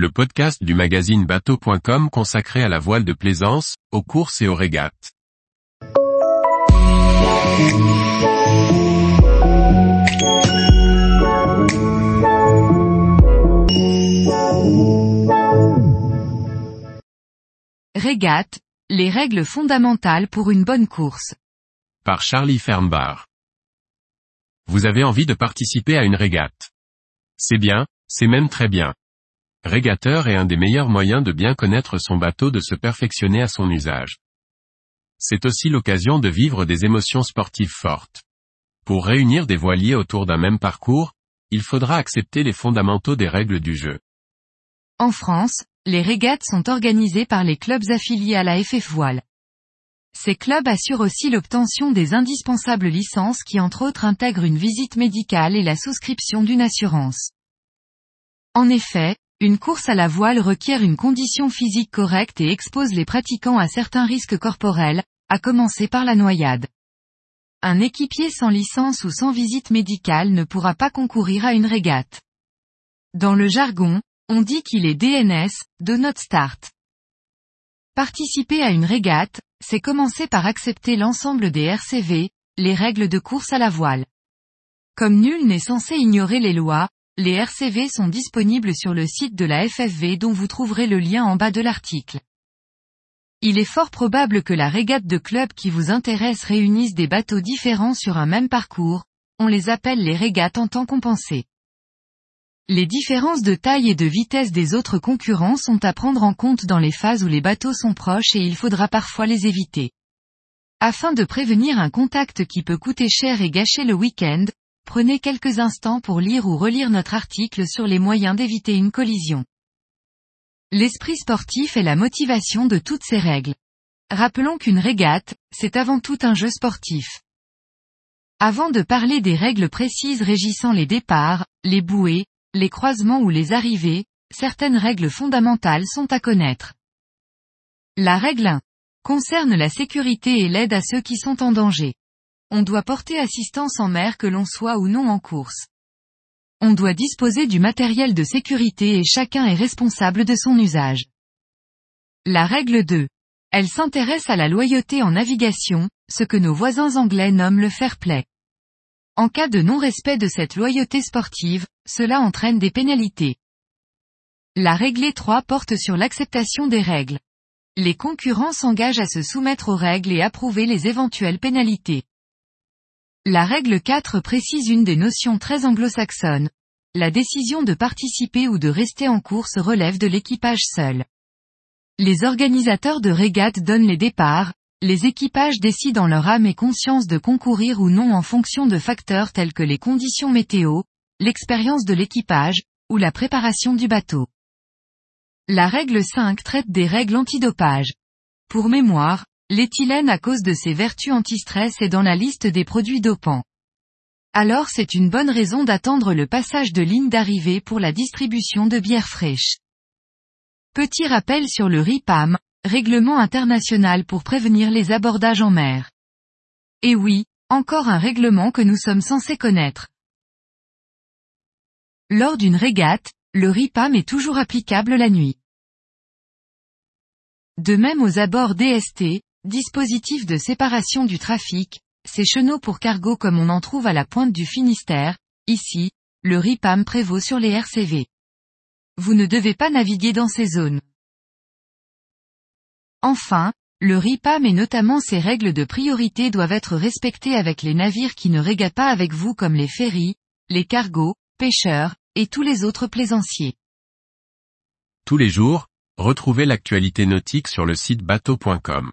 le podcast du magazine bateau.com consacré à la voile de plaisance, aux courses et aux régates. Régate, les règles fondamentales pour une bonne course. Par Charlie Fernbar. Vous avez envie de participer à une régate? C'est bien, c'est même très bien. Régateur est un des meilleurs moyens de bien connaître son bateau de se perfectionner à son usage. C'est aussi l'occasion de vivre des émotions sportives fortes. Pour réunir des voiliers autour d'un même parcours, il faudra accepter les fondamentaux des règles du jeu. En France, les régates sont organisées par les clubs affiliés à la FF Voile. Ces clubs assurent aussi l'obtention des indispensables licences qui entre autres intègrent une visite médicale et la souscription d'une assurance. En effet, une course à la voile requiert une condition physique correcte et expose les pratiquants à certains risques corporels, à commencer par la noyade. Un équipier sans licence ou sans visite médicale ne pourra pas concourir à une régate. Dans le jargon, on dit qu'il est DNS, Do Not Start. Participer à une régate, c'est commencer par accepter l'ensemble des RCV, les règles de course à la voile. Comme nul n'est censé ignorer les lois, les RCV sont disponibles sur le site de la FFV dont vous trouverez le lien en bas de l'article. Il est fort probable que la régate de club qui vous intéresse réunisse des bateaux différents sur un même parcours, on les appelle les régates en temps compensé. Les différences de taille et de vitesse des autres concurrents sont à prendre en compte dans les phases où les bateaux sont proches et il faudra parfois les éviter. Afin de prévenir un contact qui peut coûter cher et gâcher le week-end, prenez quelques instants pour lire ou relire notre article sur les moyens d'éviter une collision. L'esprit sportif est la motivation de toutes ces règles. Rappelons qu'une régate, c'est avant tout un jeu sportif. Avant de parler des règles précises régissant les départs, les bouées, les croisements ou les arrivées, certaines règles fondamentales sont à connaître. La règle 1 concerne la sécurité et l'aide à ceux qui sont en danger. On doit porter assistance en mer que l'on soit ou non en course. On doit disposer du matériel de sécurité et chacun est responsable de son usage. La règle 2. Elle s'intéresse à la loyauté en navigation, ce que nos voisins anglais nomment le fair play. En cas de non-respect de cette loyauté sportive, cela entraîne des pénalités. La règle 3 porte sur l'acceptation des règles. Les concurrents s'engagent à se soumettre aux règles et approuver les éventuelles pénalités. La règle 4 précise une des notions très anglo-saxonnes. La décision de participer ou de rester en course relève de l'équipage seul. Les organisateurs de régates donnent les départs, les équipages décident en leur âme et conscience de concourir ou non en fonction de facteurs tels que les conditions météo, l'expérience de l'équipage, ou la préparation du bateau. La règle 5 traite des règles antidopage. Pour mémoire, l'éthylène à cause de ses vertus anti-stress est dans la liste des produits dopants. Alors c'est une bonne raison d'attendre le passage de ligne d'arrivée pour la distribution de bière fraîche. Petit rappel sur le RIPAM, Règlement international pour prévenir les abordages en mer. Et oui, encore un règlement que nous sommes censés connaître. Lors d'une régate, le RIPAM est toujours applicable la nuit. De même aux abords DST, dispositifs de séparation du trafic, ces chenaux pour cargo comme on en trouve à la pointe du Finistère, ici, le RIPAM prévaut sur les RCV. Vous ne devez pas naviguer dans ces zones. Enfin, le RIPAM et notamment ses règles de priorité doivent être respectées avec les navires qui ne régatent pas avec vous comme les ferries, les cargos, pêcheurs, et tous les autres plaisanciers. Tous les jours, retrouvez l'actualité nautique sur le site bateau.com.